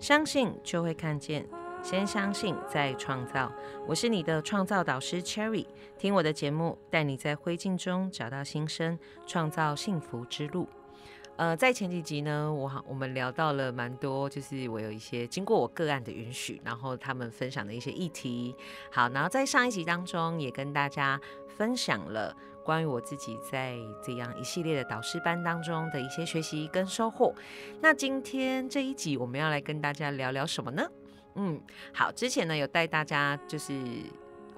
相信就会看见，先相信再创造。我是你的创造导师 Cherry，听我的节目，带你在灰烬中找到新生，创造幸福之路。呃，在前几集呢，我好我们聊到了蛮多，就是我有一些经过我个案的允许，然后他们分享的一些议题。好，然后在上一集当中也跟大家分享了。关于我自己在这样一系列的导师班当中的一些学习跟收获，那今天这一集我们要来跟大家聊聊什么呢？嗯，好，之前呢有带大家就是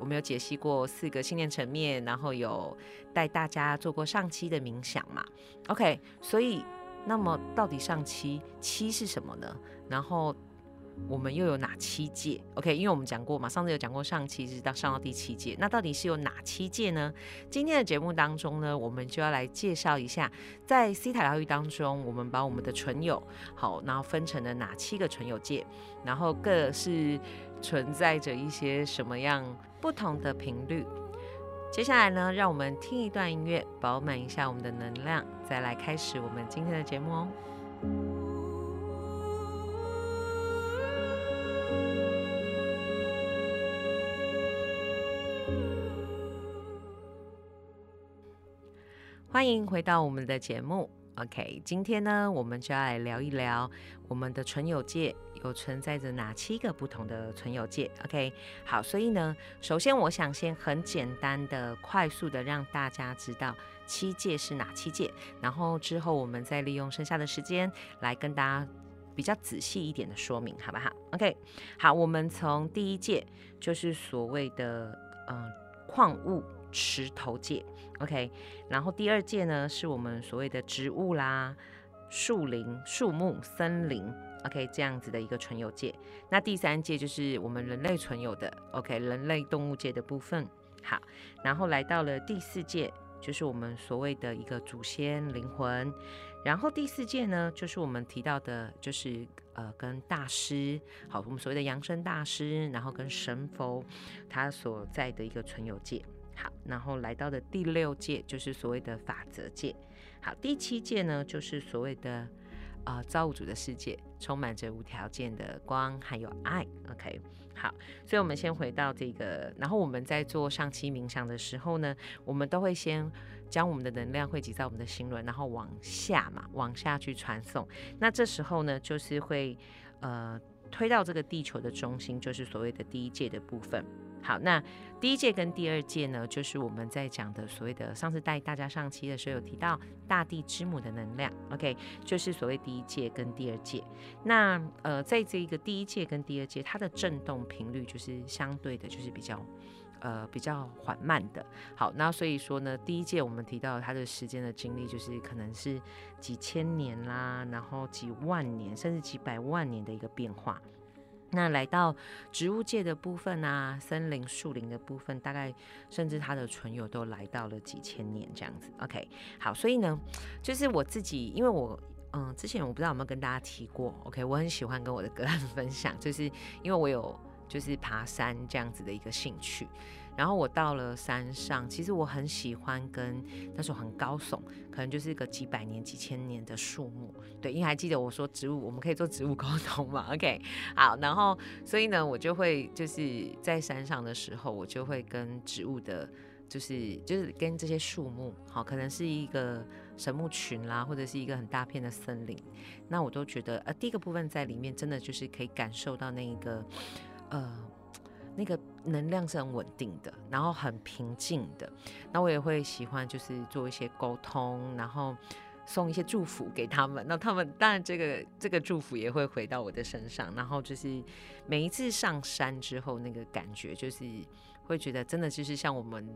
我们有解析过四个信念层面，然后有带大家做过上期的冥想嘛？OK，所以那么到底上期七是什么呢？然后。我们又有哪七届？OK，因为我们讲过嘛，上次有讲过上期是到上到第七届，那到底是有哪七届呢？今天的节目当中呢，我们就要来介绍一下，在西塔疗愈当中，我们把我们的纯友好，然后分成了哪七个纯友界，然后各是存在着一些什么样不同的频率。接下来呢，让我们听一段音乐，饱满一下我们的能量，再来开始我们今天的节目哦。欢迎回到我们的节目，OK，今天呢，我们就要来聊一聊我们的纯友界有存在着哪七个不同的存有界，OK，好，所以呢，首先我想先很简单的、快速的让大家知道七界是哪七界，然后之后我们再利用剩下的时间来跟大家比较仔细一点的说明，好不好？OK，好，我们从第一界就是所谓的嗯矿物。石头界，OK，然后第二界呢是我们所谓的植物啦、树林、树木、森林，OK，这样子的一个纯有界。那第三届就是我们人类纯有的，OK，人类动物界的部分。好，然后来到了第四届，就是我们所谓的一个祖先灵魂。然后第四届呢，就是我们提到的，就是呃跟大师，好，我们所谓的扬声大师，然后跟神佛他所在的一个纯有界。好，然后来到的第六届就是所谓的法则界。好，第七届呢就是所谓的呃造物主的世界，充满着无条件的光还有爱。OK，好，所以我们先回到这个，然后我们在做上期冥想的时候呢，我们都会先将我们的能量汇集在我们的心轮，然后往下嘛，往下去传送。那这时候呢，就是会呃推到这个地球的中心，就是所谓的第一界的部分。好，那第一届跟第二届呢，就是我们在讲的所谓的上次带大家上期的时候有提到大地之母的能量，OK，就是所谓第一届跟第二届。那呃，在这一个第一届跟第二届，它的震动频率就是相对的，就是比较呃比较缓慢的。好，那所以说呢，第一届我们提到它的时间的经历，就是可能是几千年啦，然后几万年，甚至几百万年的一个变化。那来到植物界的部分啊，森林、树林的部分，大概甚至它的存有都来到了几千年这样子。OK，好，所以呢，就是我自己，因为我嗯，之前我不知道有没有跟大家提过，OK，我很喜欢跟我的个案 分享，就是因为我有就是爬山这样子的一个兴趣。然后我到了山上，其实我很喜欢跟那时候很高耸，可能就是一个几百年、几千年的树木。对，因为还记得我说植物，我们可以做植物沟通嘛？OK，好，然后所以呢，我就会就是在山上的时候，我就会跟植物的，就是就是跟这些树木，好，可能是一个神木群啦，或者是一个很大片的森林，那我都觉得，呃，第一个部分在里面，真的就是可以感受到那一个，呃。那个能量是很稳定的，然后很平静的。那我也会喜欢，就是做一些沟通，然后送一些祝福给他们。那他们当然这个这个祝福也会回到我的身上。然后就是每一次上山之后，那个感觉就是会觉得真的就是像我们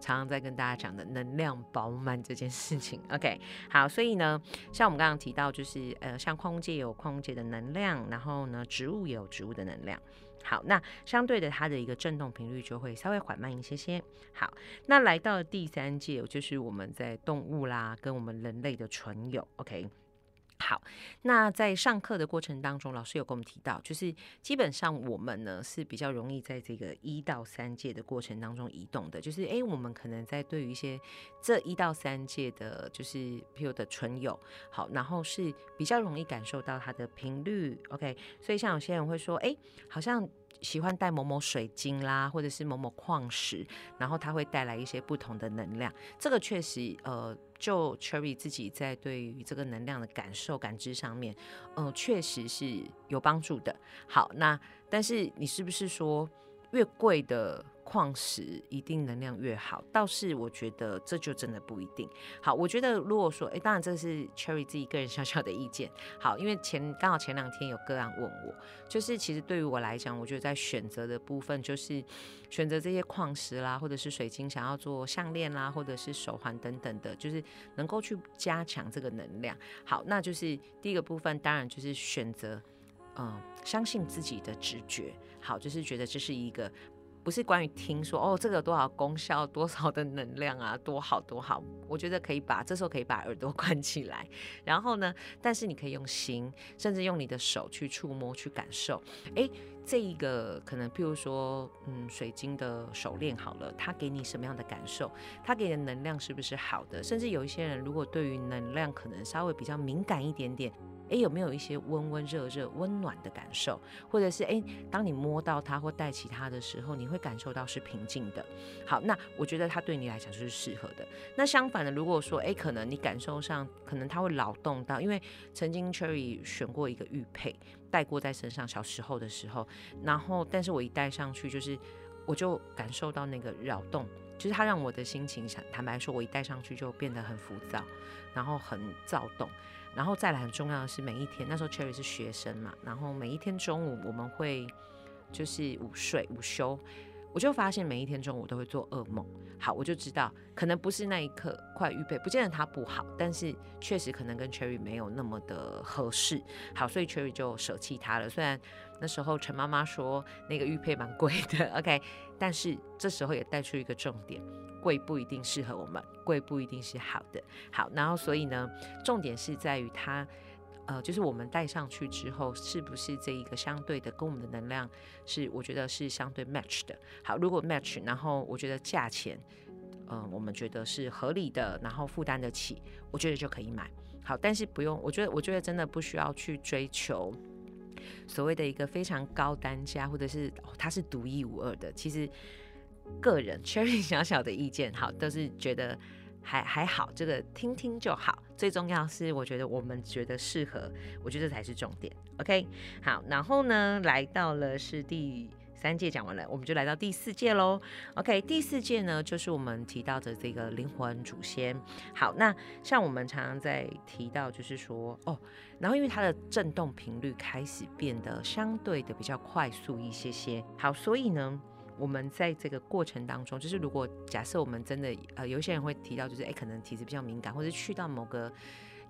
常常在跟大家讲的能量饱满这件事情。OK，好，所以呢，像我们刚刚提到，就是呃，像矿物界有矿物界的能量，然后呢，植物也有植物的能量。好，那相对的，它的一个震动频率就会稍微缓慢一些些。好，那来到第三届，就是我们在动物啦，跟我们人类的纯友，OK。好，那在上课的过程当中，老师有跟我们提到，就是基本上我们呢是比较容易在这个一到三届的过程当中移动的，就是诶，我们可能在对于一些这一到三届的，就是譬如的纯友，好，然后是比较容易感受到它的频率，OK，所以像有些人会说，诶，好像。喜欢带某某水晶啦，或者是某某矿石，然后它会带来一些不同的能量。这个确实，呃，就 Cherry 自己在对于这个能量的感受、感知上面，嗯，确实是有帮助的。好，那但是你是不是说越贵的？矿石一定能量越好，倒是我觉得这就真的不一定。好，我觉得如果说，哎，当然这是 Cherry 自己个人小小的意见。好，因为前刚好前两天有个案问我，就是其实对于我来讲，我觉得在选择的部分，就是选择这些矿石啦，或者是水晶，想要做项链啦，或者是手环等等的，就是能够去加强这个能量。好，那就是第一个部分，当然就是选择，嗯，相信自己的直觉。好，就是觉得这是一个。不是关于听说哦，这个有多少功效，多少的能量啊，多好多好。我觉得可以把这时候可以把耳朵 关起来，然后呢，但是你可以用心，甚至用你的手去触摸、去感受。哎，这一个可能，譬如说，嗯，水晶的手链好了，它给你什么样的感受？它给的能量是不是好的？甚至有一些人，如果对于能量可能稍微比较敏感一点点。诶，有没有一些温温热热、温暖的感受？或者是诶，当你摸到它或带起它的时候，你会感受到是平静的。好，那我觉得它对你来讲就是适合的。那相反的，如果说诶，可能你感受上可能它会扰动到，因为曾经 Cherry 选过一个玉佩戴过在身上，小时候的时候，然后但是我一戴上去，就是我就感受到那个扰动，就是它让我的心情想，坦白说，我一戴上去就变得很浮躁，然后很躁动。然后再来很重要的是，每一天那时候 Cherry 是学生嘛，然后每一天中午我们会就是午睡午休，我就发现每一天中午都会做噩梦。好，我就知道可能不是那一刻快预备，不见得他不好，但是确实可能跟 Cherry 没有那么的合适。好，所以 Cherry 就舍弃他了。虽然那时候陈妈妈说那个玉佩蛮贵的，OK，但是这时候也带出一个重点。贵不一定适合我们，贵不一定是好的。好，然后所以呢，重点是在于它，呃，就是我们戴上去之后，是不是这一个相对的跟我们的能量是，我觉得是相对 match 的。好，如果 match，然后我觉得价钱，嗯，我们觉得是合理的，然后负担得起，我觉得就可以买。好，但是不用，我觉得，我觉得真的不需要去追求所谓的一个非常高单价，或者是它是独一无二的。其实。个人 Cherry 小小的意见，好，都是觉得还还好，这个听听就好。最重要是，我觉得我们觉得适合，我觉得这才是重点。OK，好，然后呢，来到了是第三届讲完了，我们就来到第四届喽。OK，第四届呢，就是我们提到的这个灵魂祖先。好，那像我们常常在提到，就是说哦，然后因为它的振动频率开始变得相对的比较快速一些些。好，所以呢。我们在这个过程当中，就是如果假设我们真的呃，有些人会提到，就是哎，可能体质比较敏感，或者去到某个，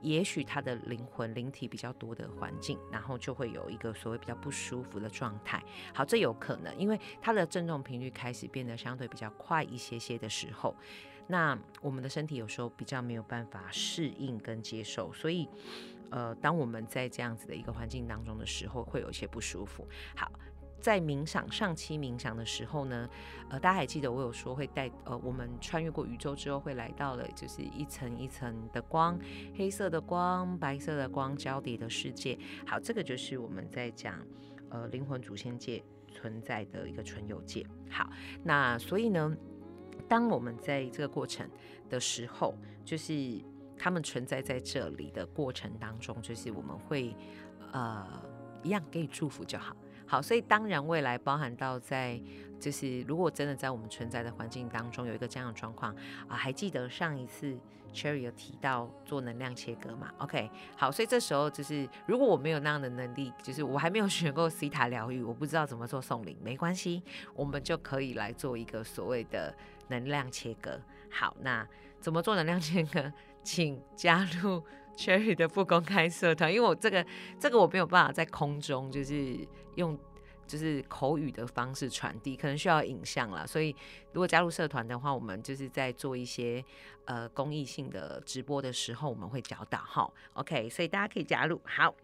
也许他的灵魂灵体比较多的环境，然后就会有一个所谓比较不舒服的状态。好，这有可能，因为它的振动频率开始变得相对比较快一些些的时候，那我们的身体有时候比较没有办法适应跟接受，所以呃，当我们在这样子的一个环境当中的时候，会有一些不舒服。好。在冥想上期冥想的时候呢，呃，大家还记得我有说会带呃，我们穿越过宇宙之后会来到了就是一层一层的光，黑色的光、白色的光交叠的世界。好，这个就是我们在讲呃灵魂祖先界存在的一个纯有界。好，那所以呢，当我们在这个过程的时候，就是他们存在在这里的过程当中，就是我们会呃一样给予祝福就好。好，所以当然未来包含到在，就是如果真的在我们存在的环境当中有一个这样的状况啊，还记得上一次 Cherry 有提到做能量切割嘛？OK，好，所以这时候就是如果我没有那样的能力，就是我还没有 学过西塔疗愈，我不知道怎么做送灵，没关系，我们就可以来做一个所谓的能量切割。好，那怎么做能量切割？请加入。Cherry 的不公开社团，因为我这个这个我没有办法在空中就是用就是口语的方式传递，可能需要影像了。所以如果加入社团的话，我们就是在做一些呃公益性的直播的时候，我们会教导哈。OK，所以大家可以加入。好，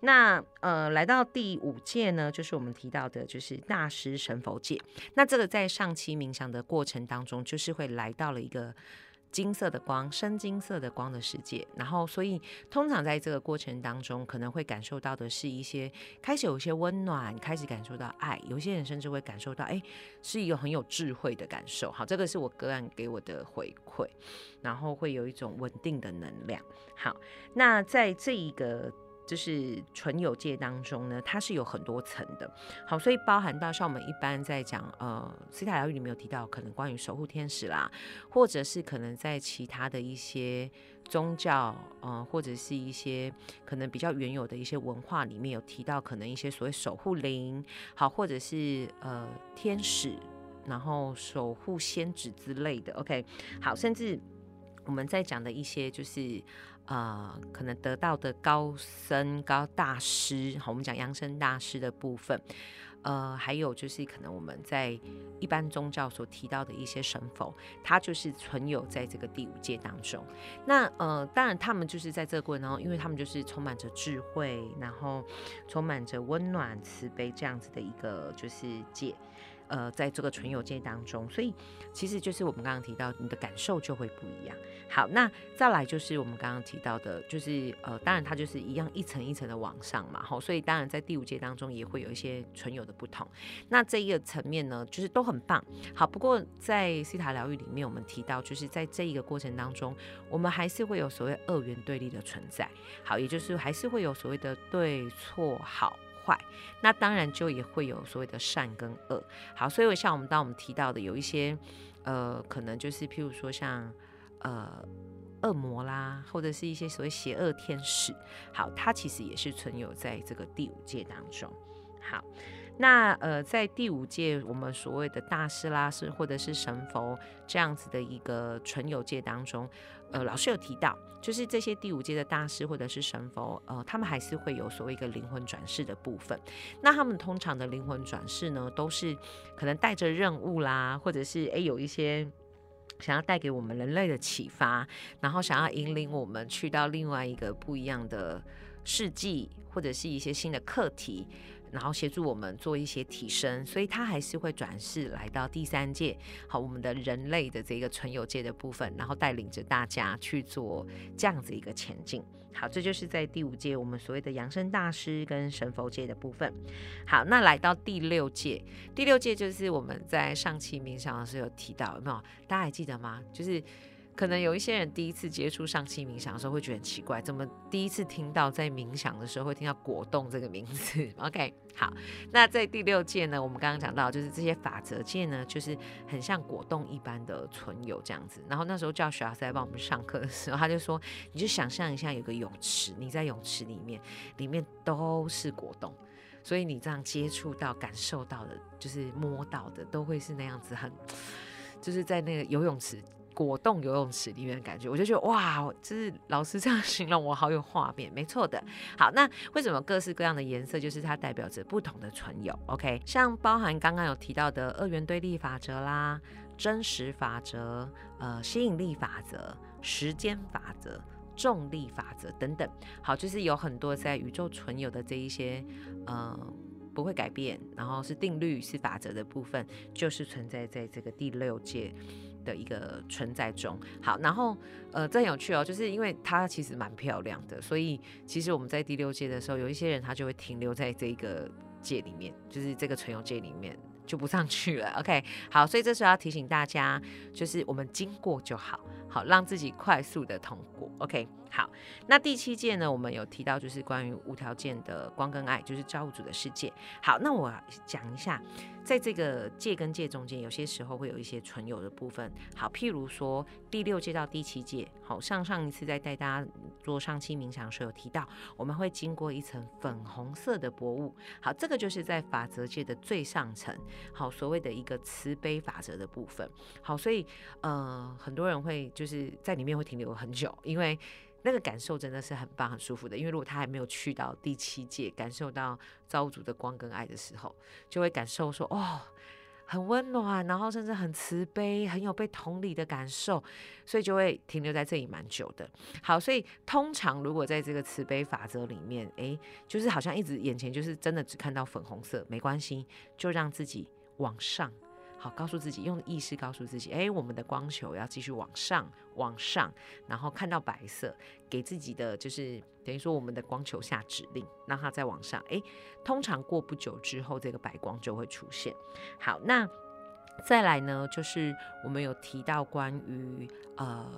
那呃来到第五届呢，就是我们提到的，就是大师神佛界。那这个在上期冥想的过程当中，就是会来到了一个。金色的光，深金色的光的世界，然后所以通常在这个过程当中，可能会感受到的是一些开始有一些温暖，开始感受到爱，有些人甚至会感受到，哎，是一个很有智慧的感受。好，这个是我个案给我的回馈，然后会有一种稳定的能量。好，那在这一个。就是纯有界当中呢，它是有很多层的，好，所以包含到像我们一般在讲，呃，斯塔疗愈里面有提到，可能关于守护天使啦，或者是可能在其他的一些宗教，呃，或者是一些可能比较原有的一些文化里面有提到，可能一些所谓守护灵，好，或者是呃天使，然后守护仙子之类的，OK，好，甚至我们在讲的一些就是。呃，可能得到的高僧、高大师，好，我们讲扬声大师的部分，呃，还有就是可能我们在一般宗教所提到的一些神佛，他就是存有在这个第五界当中。那呃，当然他们就是在这个过程当中，因为他们就是充满着智慧，然后充满着温暖、慈悲这样子的一个就是界。呃，在这个纯有界当中，所以其实就是我们刚刚提到，你的感受就会不一样。好，那再来就是我们刚刚提到的，就是呃，当然它就是一样一层一层的往上嘛。好，所以当然在第五界当中也会有一些纯有的不同。那这一个层面呢，就是都很棒。好，不过在西塔疗愈里面，我们提到就是在这一个过程当中，我们还是会有所谓二元对立的存在。好，也就是还是会有所谓的对错好。坏，那当然就也会有所谓的善跟恶。好，所以像我们当我们提到的有一些，呃，可能就是譬如说像呃恶魔啦，或者是一些所谓邪恶天使。好，它其实也是存有在这个第五界当中。好，那呃在第五届，我们所谓的大师啦，是或者是神佛这样子的一个纯有界当中。呃，老师有提到，就是这些第五届的大师或者是神佛，呃，他们还是会有所谓一个灵魂转世的部分。那他们通常的灵魂转世呢，都是可能带着任务啦，或者是诶有一些想要带给我们人类的启发，然后想要引领我们去到另外一个不一样的世纪，或者是一些新的课题。然后协助我们做一些提升，所以他还是会转世来到第三届，好，我们的人类的这个存有界的部分，然后带领着大家去做这样子一个前进。好，这就是在第五届我们所谓的养生大师跟神佛界的部分。好，那来到第六届，第六届就是我们在上期冥想的时候有提到，有没有？大家还记得吗？就是。可能有一些人第一次接触上期冥想的时候会觉得很奇怪，怎么第一次听到在冥想的时候会听到果冻这个名字？OK，好，那在第六届呢，我们刚刚讲到就是这些法则界呢，就是很像果冻一般的存有这样子。然后那时候教学老师来帮我们上课的时候，他就说，你就想象一下有个泳池，你在泳池里面，里面都是果冻，所以你这样接触到、感受到的，就是摸到的，都会是那样子，很就是在那个游泳池。果冻游泳池里面的感觉，我就觉得哇，就是老师这样 形容我好有画面，没错的。好，那为什么各式各样的颜色，就是它代表着不同的存有？OK，像包含刚刚有提到的二元对立法则啦、真实法则、呃吸引力法则、时间法则、重力法则等等。好，就是有很多在宇宙存有的这一些呃不会改变，然后是定律是法则的部分，就是存在在这个第六届。的一个存在中，好，然后呃，这很有趣哦，就是因为它其实蛮漂亮的，所以其实我们在第六届的时候，有一些人他就会停留在这个界里面，就是这个存有界里面就不上去了。OK，好，所以这时候要提醒大家，就是我们经过就好，好让自己快速的通过。OK。好，那第七届呢？我们有提到就是关于无条件的光跟爱，就是造物主的世界。好，那我讲一下，在这个界跟界中间，有些时候会有一些存有的部分。好，譬如说第六届到第七届，好，上上一次在带大家做上期冥想的时候有提到，我们会经过一层粉红色的薄雾。好，这个就是在法则界的最上层，好，所谓的一个慈悲法则的部分。好，所以呃，很多人会就是在里面会停留很久，因为那个感受真的是很棒、很舒服的。因为如果他还没有去到第七界，感受到造物主的光跟爱的时候，就会感受说，哦。很温暖，然后甚至很慈悲，很有被同理的感受，所以就会停留在这里蛮久的。好，所以通常如果在这个慈悲法则里面，诶，就是好像一直眼前就是真的只看到粉红色，没关系，就让自己往上。好，告诉自己，用意识告诉自己，哎，我们的光球要继续往上，往上，然后看到白色，给自己的就是等于说我们的光球下指令，让它再往上。哎，通常过不久之后，这个白光就会出现。好，那再来呢，就是我们有提到关于呃，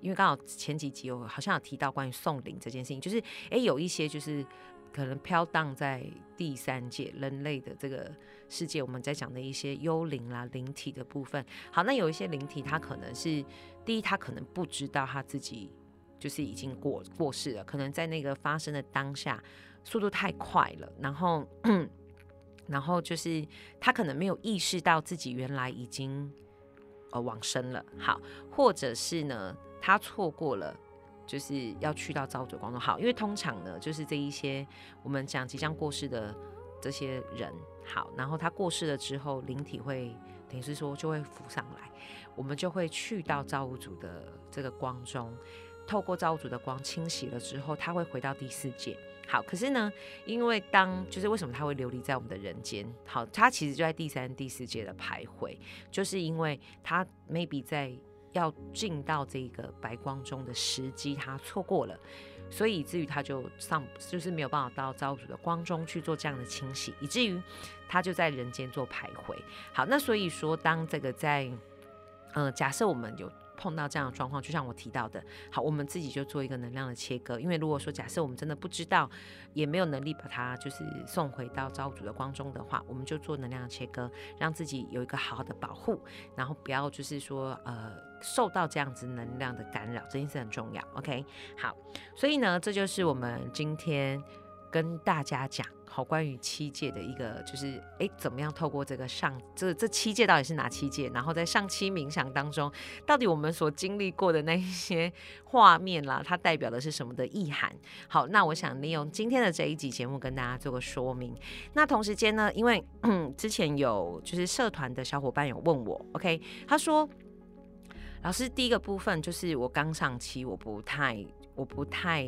因为刚好前几集有好像有提到关于送灵这件事情，就是哎，有一些就是。可能飘荡在第三界人类的这个世界，我们在讲的一些幽灵啦、灵体的部分。好，那有一些灵体，他可能是第一，他可能不知道他自己就是已经过过世了，可能在那个发生的当下，速度太快了，然后，然后就是他可能没有意识到自己原来已经呃往生了。好，或者是呢，他错过了。就是要去到造物主光中好，因为通常呢，就是这一些我们讲即将过世的这些人好，然后他过世了之后，灵体会等于是说就会浮上来，我们就会去到造物主的这个光中，透过造物主的光清洗了之后，他会回到第四界。好，可是呢，因为当就是为什么他会流离在我们的人间？好，他其实就在第三、第四界的徘徊，就是因为他 maybe 在。要进到这个白光中的时机，他错过了，所以以至于他就上，就是没有办法到造物主的光中去做这样的清洗，以至于他就在人间做徘徊。好，那所以说，当这个在，嗯，假设我们有。碰到这样的状况，就像我提到的，好，我们自己就做一个能量的切割。因为如果说假设我们真的不知道，也没有能力把它就是送回到造物主的光中的话，我们就做能量的切割，让自己有一个好好的保护，然后不要就是说呃受到这样子能量的干扰，这件事很重要。OK，好，所以呢，这就是我们今天跟大家讲。好，关于七界的一个，就是哎，怎么样透过这个上这这七界到底是哪七界？然后在上期冥想当中，到底我们所经历过的那一些画面啦，它代表的是什么的意涵？好，那我想利用今天的这一集节目跟大家做个说明。那同时间呢，因为之前有就是社团的小伙伴有问我，OK，他说老师第一个部分就是我刚上期，我不太我不太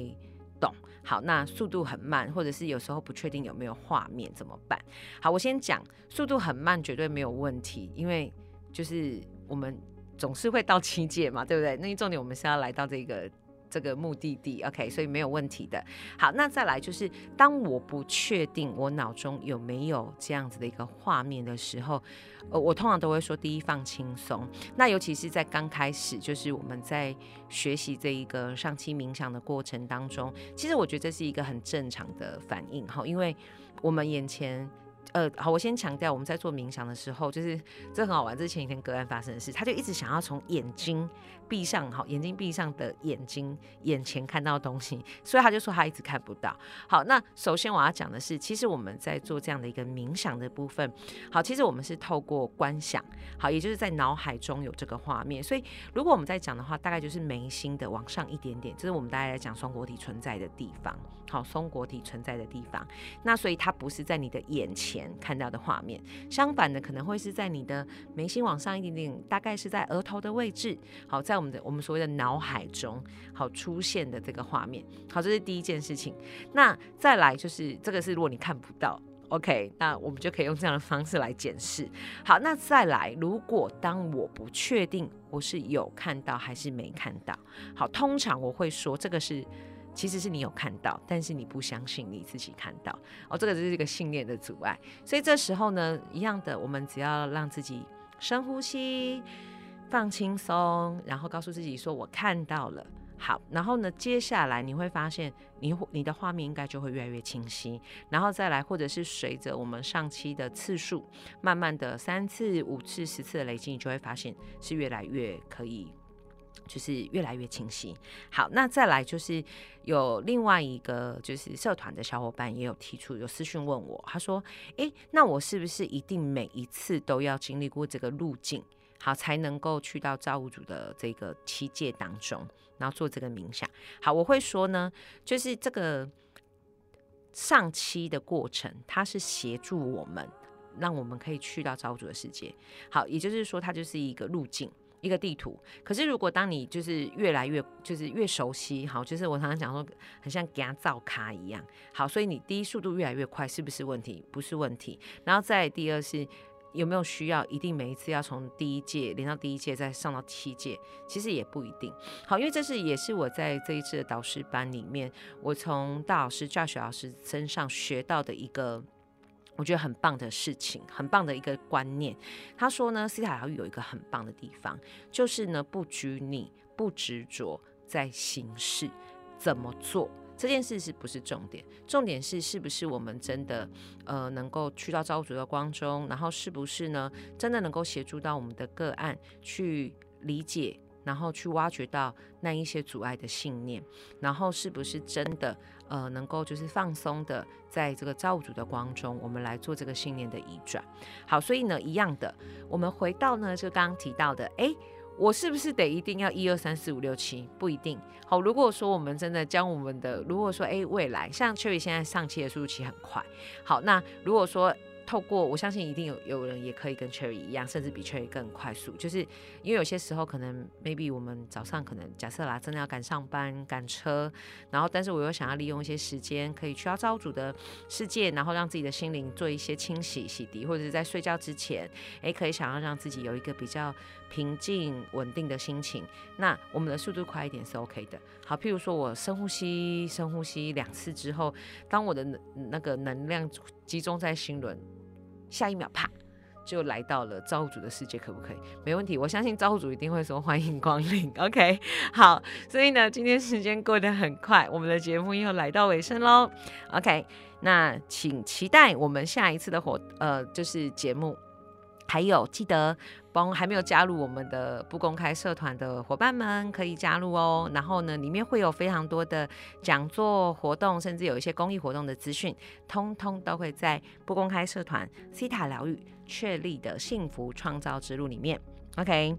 懂。好，那速度很慢，或者是有时候不确定有没有画面怎么办？好，我先讲速度很慢绝对没有问题，因为就是我们总是会到 七界嘛，对不对？那重点我们是要来到这个。这个目的地，OK，所以没有问题的。好，那再来就是，当我不确定我脑中有没有这样子的一个画面的时候，呃，我通常都会说，第一放轻松。那尤其是在刚开始，就是我们在学习这一个上期冥想的过程当中，其实我觉得这是一个很正常的反应哈，因为我们眼前。呃，好，我先强调，我们在做冥想的时候，就是这很好玩。这是前几天个案发生的事，他就一直想要从眼睛闭上，好，眼睛闭上的眼睛眼前看到东西，所以他就说他一直看不到。好，那首先我要讲的是，其实我们在做这样的一个冥想的部分，好，其实我们是透过观想，好，也就是在脑海中有这个画面。所以如果我们在讲的话，大概就是眉心的往上一点点，这是我们大家在讲双果体存在的地方，好，松果体存在的地方。那所以它不是在你的眼前。看到的画面，相反的可能会是在你的眉心往上一点点，大概是在额头的位置。好，在我们的我们所谓的脑海中，好出现的这个画面。好，这是第一件事情。那再来就是这个是如果你看不到，OK，那我们就可以用这样的方式来检视。好，那再来，如果当我不确定我是有看到还是没看到，好，通常我会说这个是。其实是你有看到，但是你不相信你自己看到哦，这个就是一个信念的阻碍。所以这时候呢，一样的，我们只要让自己深呼吸，放轻松，然后告诉自己说：“我看到了。”好，然后呢，接下来你会发现，你你的画面应该就会越来越清晰。然后再来，或者是随着我们上期的次数，慢慢的三次、五次、十次的累积，你就会发现是越来越可以。就是越来越清晰。好，那再来就是有另外一个就是社团的小伙伴也有提出有私讯问我，他说：“诶，那我是不是一定每一次都要经历过这个路径？好才能够去到造物主的这个七界当中，然后做这个冥想。好，我会说呢，就是这个上期的过程，它是协助我们，让我们可以去到造物主的世界。好，也就是说，它就是一个路径。一个地图，可是如果当你就是越来越就是越熟悉，好，就是我常常讲说，很像给他造卡一样，好，所以你第一速度越来越快，是不是问题？不是问题。然后再第二是有没有需要一定每一次要从第一届连到第一届再上到七届，其实也不一定。好，因为这是也是我在这一次的导师班里面，我从大老师教学老师身上学到的一个。我觉得很棒的事情，很棒的一个观念。他说呢，西塔疗愈有一个很棒的地方，就是呢不拘泥、不执着在形式怎么做这件事是不是重点？重点是是不是我们真的呃能够去到造物主的光中，然后是不是呢真的能够协助到我们的个案去理解。然后去挖掘到那一些阻碍的信念，然后是不是真的呃能够就是放松的在这个造物主的光中，我们来做这个信念的移转。好，所以呢一样的，我们回到呢就刚刚提到的，哎，我是不是得一定要一二三四五六七？不一定。好，如果说我们真的将我们的，如果说哎未来像秋雨现在上期的速度其实很快，好，那如果说。透过我相信一定有有人也可以跟 Cherry 一样，甚至比 Cherry 更快速，就是因为有些时候可能 maybe 我们早上可能假设啦，真的要赶上班赶车，然后但是我又想要利用一些时间可以去到造物主的世界，然后让自己的心灵做一些清洗洗涤，或者是在睡觉之前，诶，可以想要让自己有一个比较平静稳定的心情，那我们的速度快一点是 OK 的。好，譬如说我深呼吸深呼吸两次之后，当我的那个能量集中在心轮。下一秒，啪，就来到了造物主的世界，可不可以？没问题，我相信造物主一定会说欢迎光临。OK，好，所以呢，今天时间过得很快，我们的节目又来到尾声喽。OK，那请期待我们下一次的活，呃，就是节目。还有，记得帮还没有加入我们的不公开社团的伙伴们可以加入哦。然后呢，里面会有非常多的讲座活动，甚至有一些公益活动的资讯，通通都会在不公开社团西塔疗愈确立的幸福创造之路里面。OK，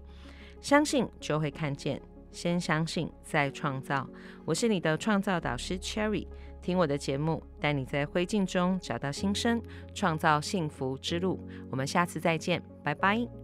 相信就会看见，先相信再创造。我是你的创造导师 Cherry。听我的节目，带你在灰烬中找到新生，创造幸福之路。我们下次再见，拜拜。